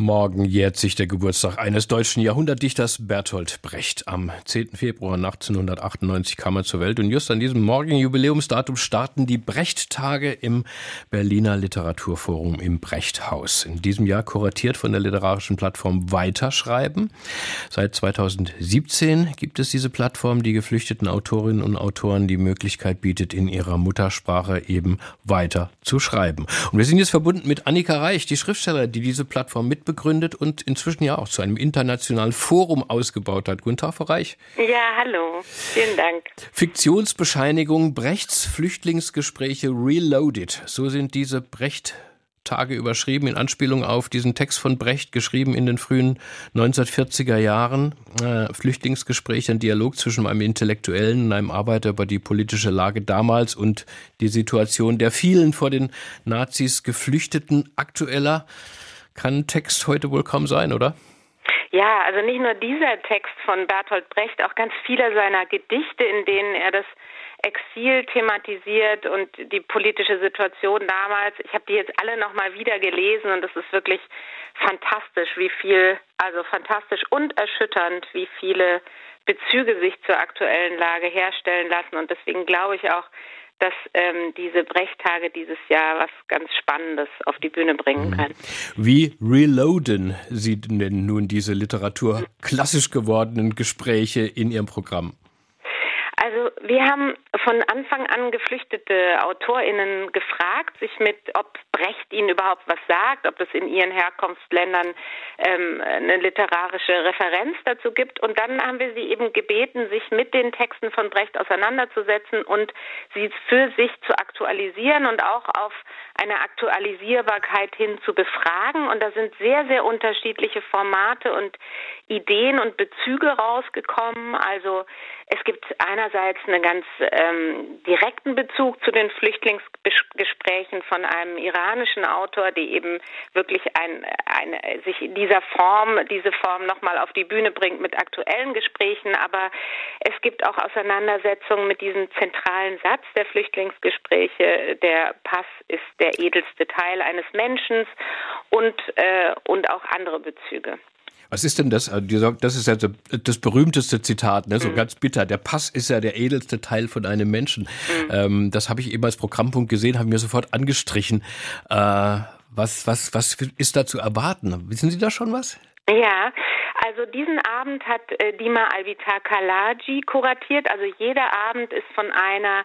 Morgen jährt sich der Geburtstag eines deutschen Jahrhundertdichters Bertolt Brecht. Am 10. Februar 1898 kam er zur Welt und just an diesem morgigen Jubiläumsdatum starten die Brecht-Tage im Berliner Literaturforum im Brechthaus. In diesem Jahr kuratiert von der literarischen Plattform Weiterschreiben. Seit 2017 gibt es diese Plattform, die geflüchteten Autorinnen und Autoren die Möglichkeit bietet, in ihrer Muttersprache eben weiter zu schreiben. Und wir sind jetzt verbunden mit Annika Reich, die Schriftstellerin, die diese Plattform mit mitbegründet und inzwischen ja auch zu einem internationalen Forum ausgebaut hat. Guten Tag, Frau Reich. Ja, hallo. Vielen Dank. Fiktionsbescheinigung, Brechts Flüchtlingsgespräche Reloaded. So sind diese Brecht Tage überschrieben, in Anspielung auf diesen Text von Brecht, geschrieben in den frühen 1940er Jahren. Äh, Flüchtlingsgespräche, ein Dialog zwischen einem Intellektuellen und einem Arbeiter über die politische Lage damals und die Situation der vielen vor den Nazis Geflüchteten. Aktueller kann Text heute wohl kaum sein, oder? Ja, also nicht nur dieser Text von Bertolt Brecht, auch ganz viele seiner Gedichte, in denen er das Exil thematisiert und die politische Situation damals. Ich habe die jetzt alle nochmal wieder gelesen und es ist wirklich fantastisch, wie viel, also fantastisch und erschütternd, wie viele Bezüge sich zur aktuellen Lage herstellen lassen. Und deswegen glaube ich auch, dass ähm, diese Brechtage dieses Jahr was ganz Spannendes auf die Bühne bringen mhm. kann. Wie reloaden Sie denn nun diese Literatur klassisch gewordenen Gespräche in Ihrem Programm? Also wir haben von Anfang an geflüchtete AutorInnen gefragt, sich mit, ob Brecht ihnen überhaupt was sagt, ob es in ihren Herkunftsländern ähm, eine literarische Referenz dazu gibt. Und dann haben wir sie eben gebeten, sich mit den Texten von Brecht auseinanderzusetzen und sie für sich zu aktualisieren und auch auf eine Aktualisierbarkeit hin zu befragen. Und da sind sehr, sehr unterschiedliche Formate und Ideen und Bezüge rausgekommen. Also es gibt einerseits einen ganz ähm, direkten Bezug zu den Flüchtlingsgesprächen von einem iranischen Autor, die eben wirklich ein, ein, sich in dieser Form, diese Form nochmal auf die Bühne bringt mit aktuellen Gesprächen. Aber es gibt auch Auseinandersetzungen mit diesem zentralen Satz der Flüchtlingsgespräche. Der Pass ist der edelste Teil eines Menschen und, äh, und auch andere Bezüge. Was ist denn das? Äh, das ist ja das berühmteste Zitat, ne? so mhm. ganz bitter. Der Pass ist ja der edelste Teil von einem Menschen. Mhm. Ähm, das habe ich eben als Programmpunkt gesehen, habe mir sofort angestrichen. Äh, was, was, was ist da zu erwarten? Wissen Sie da schon was? Ja, also diesen Abend hat äh, Dima Alvitar Kalaji kuratiert. Also jeder Abend ist von einer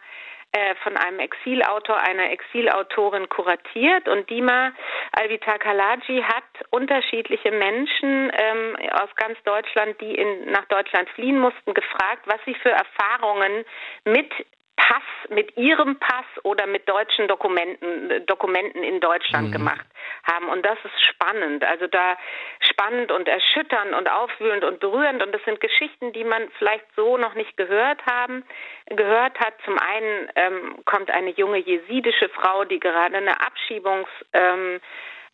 äh, von einem Exilautor, einer Exilautorin kuratiert und Dima Alvita Kalaji hat unterschiedliche Menschen ähm, aus ganz Deutschland, die in, nach Deutschland fliehen mussten, gefragt, was sie für Erfahrungen mit Pass, mit ihrem Pass oder mit deutschen Dokumenten, Dokumenten in Deutschland mhm. gemacht haben. Und das ist spannend. Also da spannend und erschütternd und aufwühlend und berührend. Und das sind Geschichten, die man vielleicht so noch nicht gehört haben, gehört hat. Zum einen ähm, kommt eine junge jesidische Frau, die gerade eine Abschiebungs, ähm,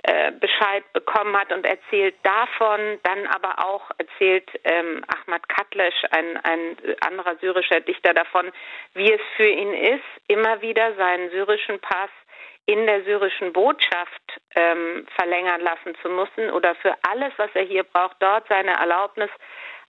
äh, Bescheid bekommen hat und erzählt davon, dann aber auch erzählt ähm, Ahmad Katlesch, ein, ein anderer syrischer Dichter, davon, wie es für ihn ist, immer wieder seinen syrischen Pass in der syrischen Botschaft ähm, verlängern lassen zu müssen oder für alles, was er hier braucht, dort seine Erlaubnis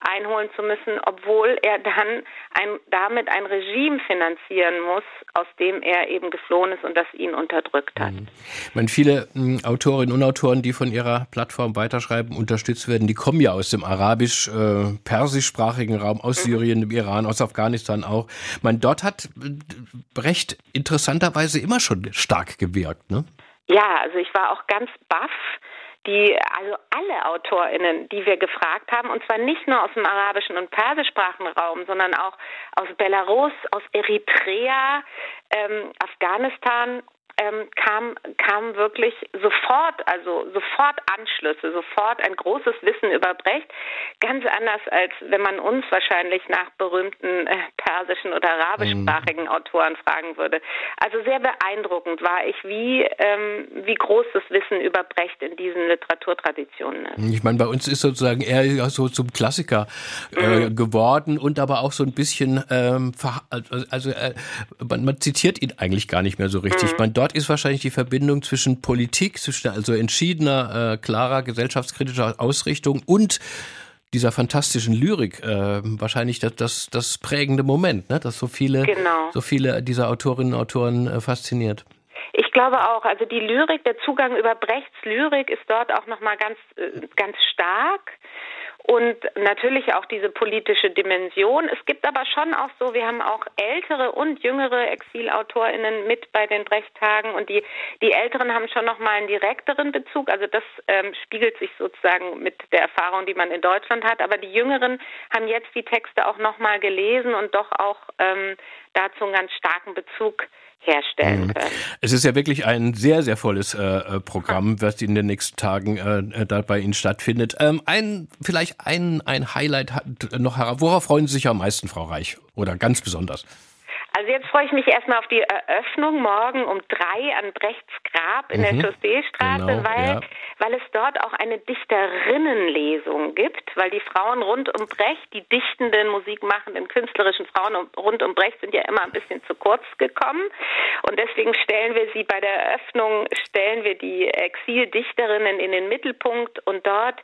einholen zu müssen, obwohl er dann ein, damit ein Regime finanzieren muss, aus dem er eben geflohen ist und das ihn unterdrückt hat. Mhm. Ich meine, viele hm, Autorinnen und Autoren, die von ihrer Plattform weiterschreiben, unterstützt werden, die kommen ja aus dem arabisch-persischsprachigen äh, Raum, aus mhm. Syrien, dem Iran, aus Afghanistan auch. Ich meine, dort hat äh, Brecht interessanterweise immer schon stark gewirkt, ne? Ja, also ich war auch ganz baff die, also alle AutorInnen, die wir gefragt haben, und zwar nicht nur aus dem arabischen und persischsprachigen Raum, sondern auch aus Belarus, aus Eritrea, ähm, Afghanistan, ähm, kam, kam wirklich sofort, also sofort Anschlüsse, sofort ein großes Wissen über Brecht. Ganz anders als wenn man uns wahrscheinlich nach berühmten äh, persischen oder arabischsprachigen mhm. Autoren fragen würde. Also sehr beeindruckend war ich, wie, ähm, wie groß das Wissen über Brecht in diesen Literaturtraditionen ist. Ich meine, bei uns ist sozusagen er so zum Klassiker äh, mhm. geworden und aber auch so ein bisschen, ähm, also, also äh, man, man, zitiert ihn eigentlich gar nicht mehr so richtig. Mhm. Man, dort ist wahrscheinlich die Verbindung zwischen Politik, zwischen also entschiedener, äh, klarer gesellschaftskritischer Ausrichtung und dieser fantastischen Lyrik äh, wahrscheinlich das, das, das prägende Moment, ne? das so viele, genau. so viele dieser Autorinnen und Autoren äh, fasziniert. Ich glaube auch, also die Lyrik, der Zugang über Brechts Lyrik ist dort auch nochmal ganz, äh, ganz stark und natürlich auch diese politische Dimension. Es gibt aber schon auch so, wir haben auch ältere und jüngere ExilautorInnen mit bei den Brechtagen und die, die Älteren haben schon nochmal einen direkteren Bezug. Also das ähm, spiegelt sich sozusagen mit der Erfahrung, die man in Deutschland hat. Aber die Jüngeren haben jetzt die Texte auch nochmal gelesen und doch auch ähm, dazu einen ganz starken Bezug herstellen mhm. können. Es ist ja wirklich ein sehr, sehr volles äh, äh Programm, was in den nächsten Tagen äh, äh, da bei Ihnen stattfindet. Ähm, ein, vielleicht ein, ein Highlight hat noch herab. Worauf freuen Sie sich am meisten, Frau Reich? Oder ganz besonders? Also jetzt freue ich mich erstmal auf die Eröffnung morgen um drei an Brechts Grab in mhm. der Chausseestraße, genau, weil, ja. weil es dort auch eine Dichterinnenlesung gibt, weil die Frauen rund um Brecht, die dichtenden, musikmachenden, künstlerischen Frauen rund um Brecht sind ja immer ein bisschen zu kurz gekommen und deswegen stellen wir sie bei der Eröffnung, stellen wir die Exildichterinnen in den Mittelpunkt und dort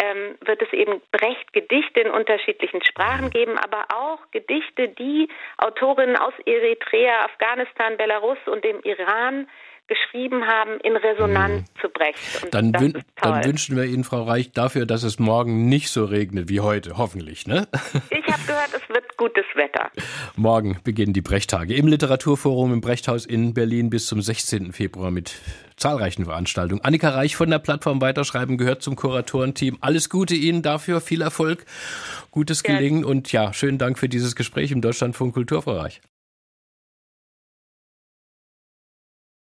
ähm, wird es eben Brecht Gedichte in unterschiedlichen Sprachen geben, aber auch Gedichte, die Autorinnen aus Eritrea, Afghanistan, Belarus und dem Iran geschrieben haben, in Resonanz mhm. zu Brecht. Dann, wün dann, wünschen wir Ihnen, Frau Reich, dafür, dass es morgen nicht so regnet wie heute, hoffentlich. Ne? Ich habe gehört, es wird gutes Wetter. Morgen beginnen die Brechttage im Literaturforum im Brechthaus in Berlin bis zum 16. Februar mit zahlreichen Veranstaltungen. Annika Reich von der Plattform Weiterschreiben gehört zum Kuratorenteam. Alles Gute Ihnen dafür, viel Erfolg, gutes Gelingen und ja, schönen Dank für dieses Gespräch im Deutschlandfunk Kulturbereich.